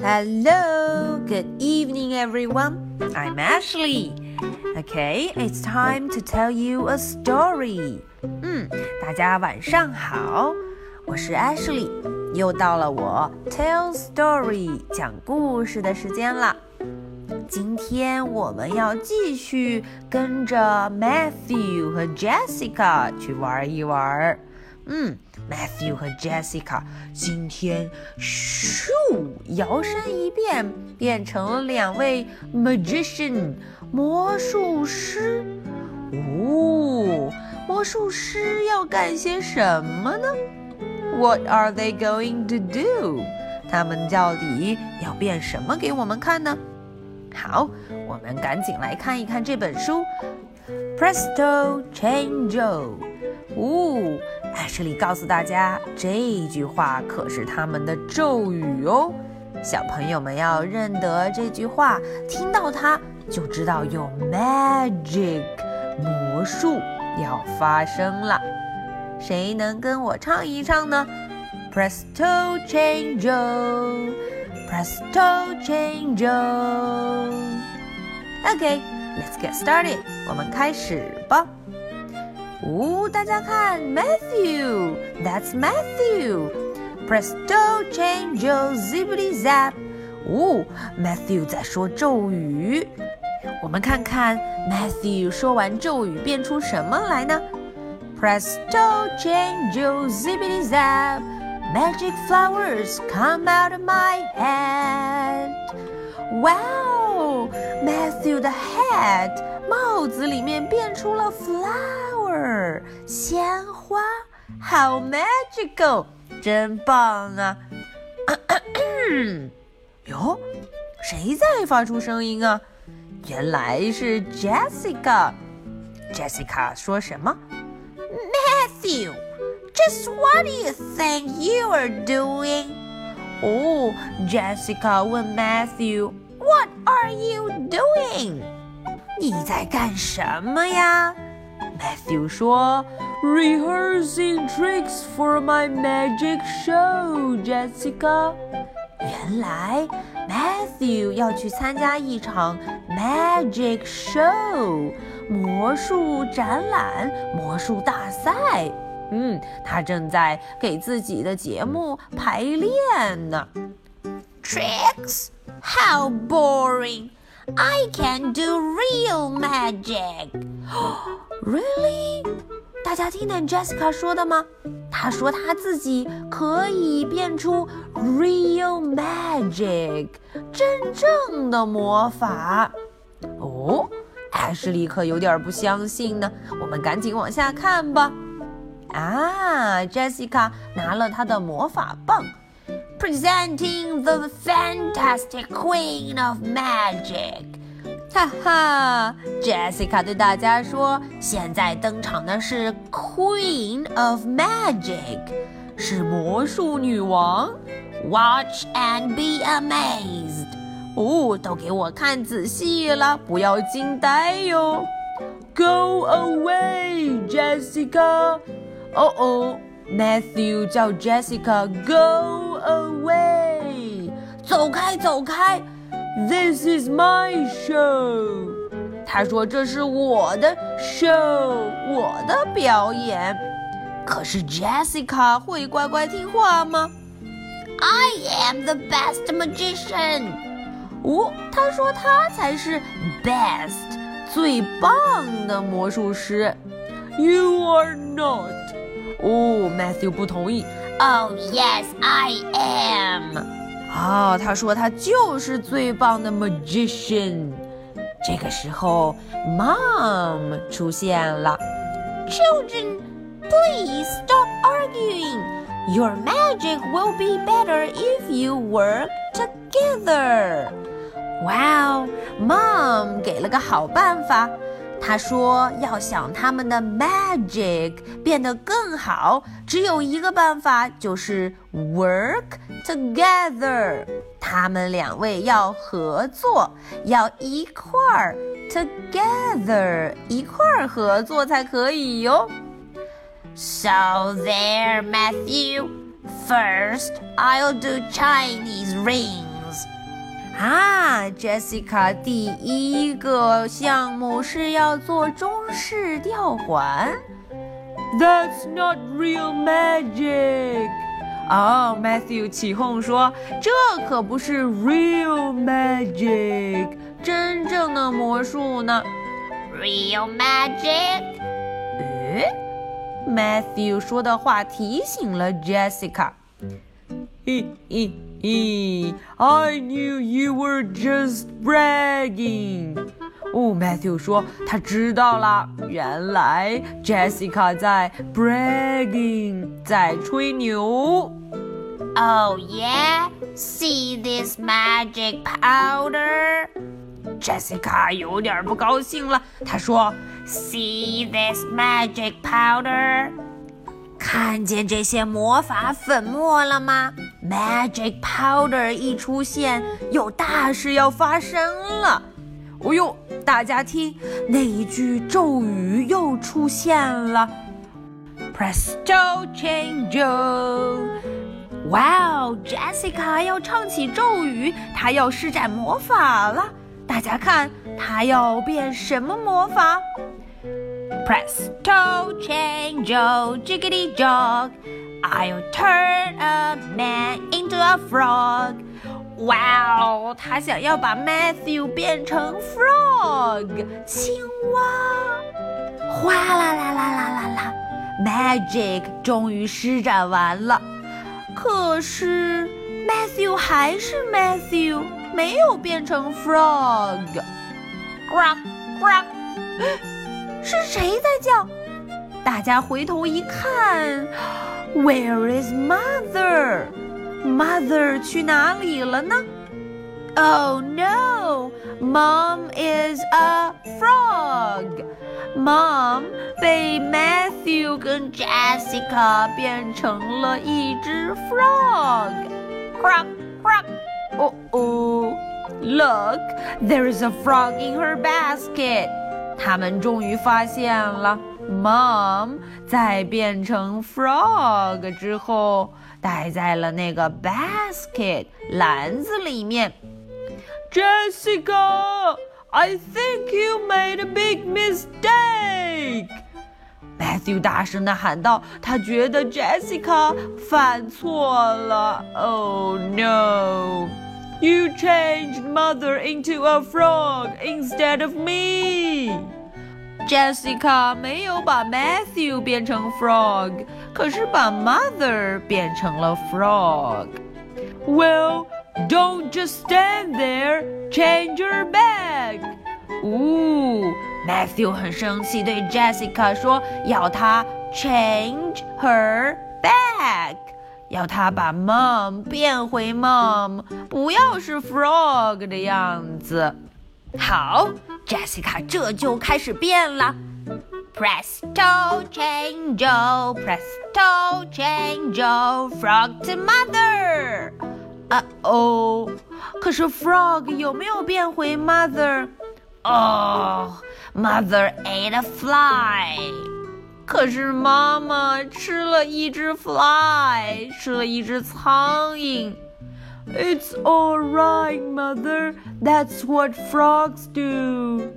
Hello, good evening, everyone. I'm Ashley. Okay, it's time to tell you a story. 嗯，大家晚上好，我是 Ashley，又到了我 tell story 讲故事的时间了。今天我们要继续跟着 Matthew 和 Jessica 去玩一玩。 嗯，Matthew 和 Jessica 今天咻摇身一变，变成了两位 magician 魔术师。哦，魔术师要干些什么呢？What are they going to do？他们到底要变什么给我们看呢？好，我们赶紧来看一看这本书。Presto Chango。哦，艾什里告诉大家，这句话可是他们的咒语哦。小朋友们要认得这句话，听到它就知道有 magic 魔术要发生了。谁能跟我唱一唱呢？Presto Chango, Presto Chango. OK，let's get started. 我们开始吧。哦，大家看，Matthew，That's Matthew。Presto chango zippity zap。哦，Matthew 在说咒语。我们看看 Matthew 说完咒语变出什么来呢？Presto chango zippity zap。Magic flowers come out of my head. Wow, Matthew 的 head 帽子里面变出了 flower。 鲜花，好 magical，真棒啊！哟，谁在发出声音啊？原来是 Jessica。Jessica 说什么？Matthew，just what do you think you are doing？哦，Jessica 问 Matthew，What are you doing？你在干什么呀 ？Matthew 说：“Rehearsing tricks for my magic show, Jessica。”原来 Matthew 要去参加一场 magic show 魔术展览、魔术大赛。嗯，他正在给自己的节目排练呢。Tricks? How boring! I can do real magic. Really？大家听见 Jessica 说的吗？她说她自己可以变出 real magic，真正的魔法。哦，艾什利可有点不相信呢。我们赶紧往下看吧。啊，Jessica 拿了她的魔法棒，Presenting the fantastic Queen of Magic。哈哈，Jessica 对大家说：“现在登场的是 Queen of Magic，是魔术女王。Watch and be amazed。哦，都给我看仔细了，不要惊呆哟。Go away, Jessica。哦哦，Matthew 叫 Jessica Go away，走开，走开。” This is my show。他说这是我的 show，我的表演。可是 Jessica 会乖乖听话吗？I am the best magician。哦，他说他才是 best 最棒的魔术师。You are not。哦，Matthew 不同意。Oh yes, I am。 啊，他说他就是最棒的 magician。这个时候，mom 出现了。Children, please stop arguing. Your magic will be better if you work together. Wow, mom 给了个好办法。 他说：“要想他们的 magic 变得更好，只有一个办法，就是 work together。他们两位要合作，要一块儿 together，一块儿合作才可以哟。So there, Matthew. First, I'll do Chinese rings. 啊，Jessica 第一个项目是要做中式吊环。That's not real magic. 哦，Matthew 起哄说：“这可不是 real magic，真正的魔术呢。” Real magic？诶，Matthew 说的话提醒了 Jessica。嘿嘿 嘿，I knew you were just bragging。哦，Matthew 说他知道了，原来 Jessica 在 bragging，在吹牛。Oh yeah, see this magic powder? Jessica 有点不高兴了，她说：“See this magic powder？ 看见这些魔法粉末了吗？Magic powder 一出现，有大事要发生了。哦呦，大家听，那一句咒语又出现了：Presto change！哇哦，Jessica 要唱起咒语，她要施展魔法了。大家看，她要变什么魔法 ？Presto change, jiggity jog, I'll turn a man into a frog. 哇哦，他想要把 Matthew 变成 frog 青蛙。哗啦啦啦啦啦啦，Magic 终于施展完了。可是 Matthew 还是 Matthew。没有变成 frog，呱呱， 是谁在叫？大家回头一看，Where is mother? Mother 去哪里了呢？Oh no, Mom is a frog. Mom 被 Matthew 跟 Jessica 变成了一只 frog，呱呱。哦哦，Look, there is a frog in her basket。 他们终于发现了，Mom 在变成 frog 之后，待在了那个 basket 篮子里面。Jessica, I think you made a big mistake. Matthew 大声地喊道：“他觉得 Jessica 犯错了。Oh no!” You changed mother into a frog instead of me. Jessica 没有把 Matthew 变成 frog，可是把 mother 变成了 frog。Well, don't just stand there. Change your bag. 呜，Matthew 很生气，对 Jessica 说，要她 change her bag。要他把 mom 变回 mom，不要是 frog 的样子。 好，Jessica 这就开始变了。Presto change, presto change, frog to mother。啊哦，可是 frog 有没有变回 mother？哦，mother ate a fly。可是妈妈吃了一只 fly，吃了一只苍蝇。It's all right, mother. That's what frogs do.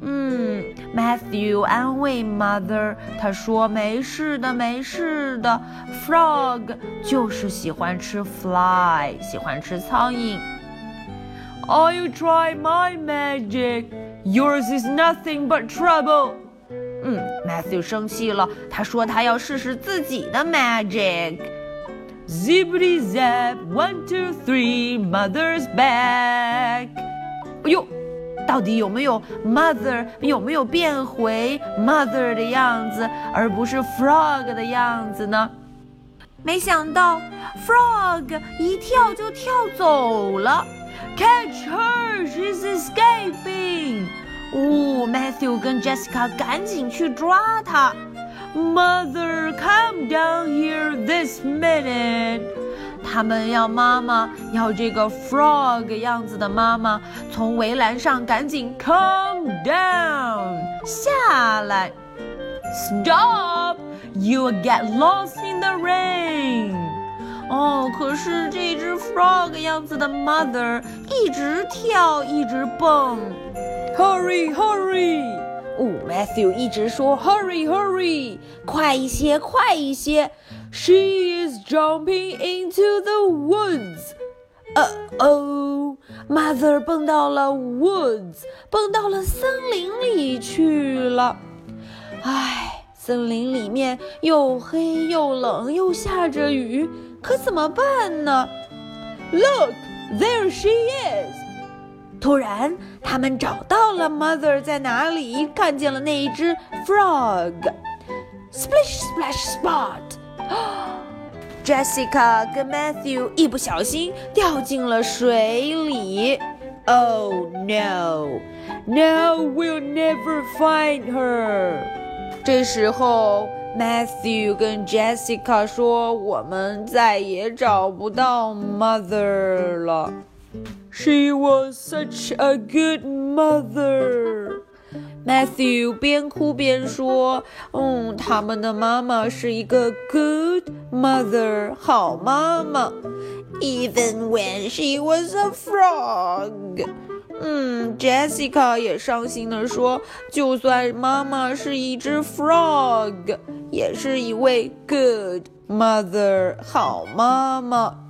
嗯，Matthew 安慰 mother，他说没事的，没事的。Frog 就是喜欢吃 fly，喜欢吃苍蝇。I'll try my magic. Yours is nothing but trouble. 嗯，Matthew 生气了，他说他要试试自己的 magic。Zippity zap, one two three, mother's back。 哎呦，到底有没有 mother 有没有变回 mother 的样子，而不是 frog 的样子呢？没想到 frog 一跳就跳走了。Catch her, she's escaping。哦，Matthew 跟 Jessica 赶紧去抓他。Mother, come down here this minute。他们要妈妈，要这个 frog 样子的妈妈，从围栏上赶紧 come down 下来。，stop，you'll get lost in the rain. 哦，可是这只 frog 样子的 mother 一直跳，一直蹦。Hurry, hurry！哦，Matthew 一直说 Hurry, hurry！快一些，快一些 ！She is jumping into the woods. 呃哦，Mother 蹦到了 woods，蹦到了森林里去了。唉，森林里面又黑又冷，又下着雨，可怎么办呢？Look, there she is！突然，他们找到了 Mother 在哪里，看见了那一只 frog。Splish, splash, spot！Jessica 跟 Matthew 一不小心掉进了水里。Oh no! Now we'll never find her. 这时候，Matthew 跟 Jessica 说：“我们再也找不到 Mother 了。She was such a good mother.” Matthew 边哭边说：“嗯，他们的妈妈是一个 good mother，好妈妈。Even when she was a frog。”嗯，Jessica 也伤心地说：“就算妈妈是一只 frog，也是一位 good mother，好妈妈。”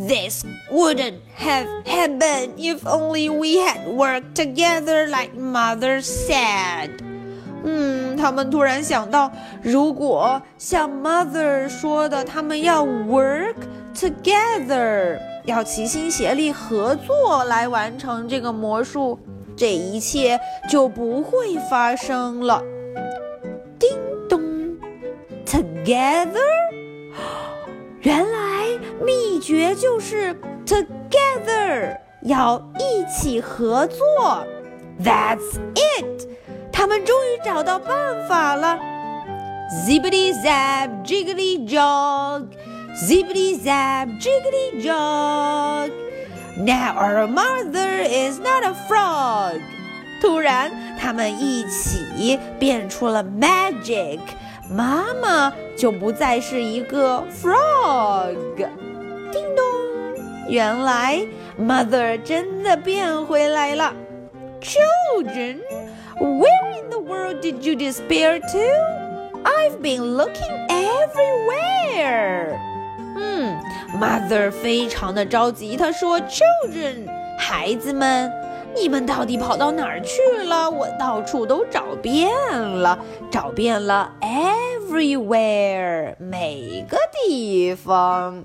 This wouldn't have happened if only we had worked together like Mother said. 嗯，他们突然想到，如果像 Mother 说的，他们要 work together，要齐心协力合作来完成这个魔术，这一切就不会发生了。叮咚，together，原来。秘诀就是 together，要一起合作。That's it，他们终于找到办法了。Zippity zap, jiggly jog, zippity zap, jiggly jog. Now our mother is not a frog. 突然，他们一起变出了 magic，妈妈就不再是一个 frog。 原来 Mother 真的变回来了。Children, where in the world did you disappear to? I've been looking everywhere. 嗯，Mother 非常的着急，她说：“Children，孩子们，你们到底跑到哪儿去了？我到处都找遍了，找遍了 everywhere，每个地方。”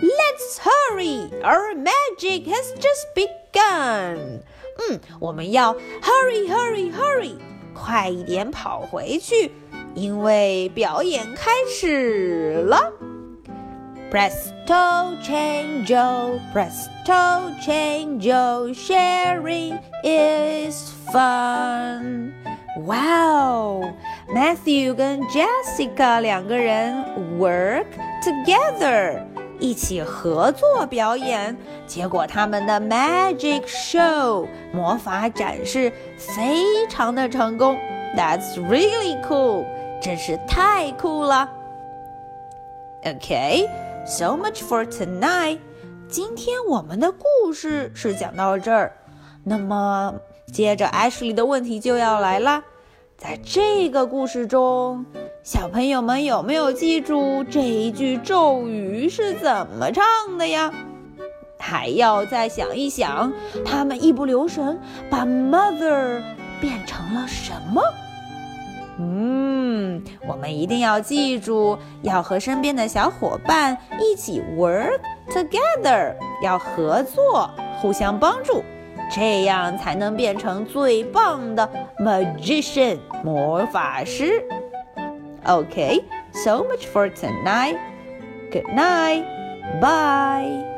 Let's hurry! Our magic has just begun. 嗯，我们要 hurry, hurry, hurry，快一点跑回去，因为表演开始了。Presto chango, presto chango, sharing is fun. Wow! Matthew 跟 Jessica 两个人 work together. 一起合作表演，结果他们的 magic show 魔法展示非常的成功。That's really cool，真是太酷了。Okay，so much for tonight。今天我们的故事是讲到这儿，那么接着 Ashley 的问题就要来了，在这个故事中。小朋友们有没有记住这一句咒语是怎么唱的呀？还要再想一想，他们一不留神把 mother 变成了什么？嗯，我们一定要记住，要和身边的小伙伴一起 work together，要合作，互相帮助，这样才能变成最棒的 magician 魔法师。Okay, so much for tonight. Good night. Bye.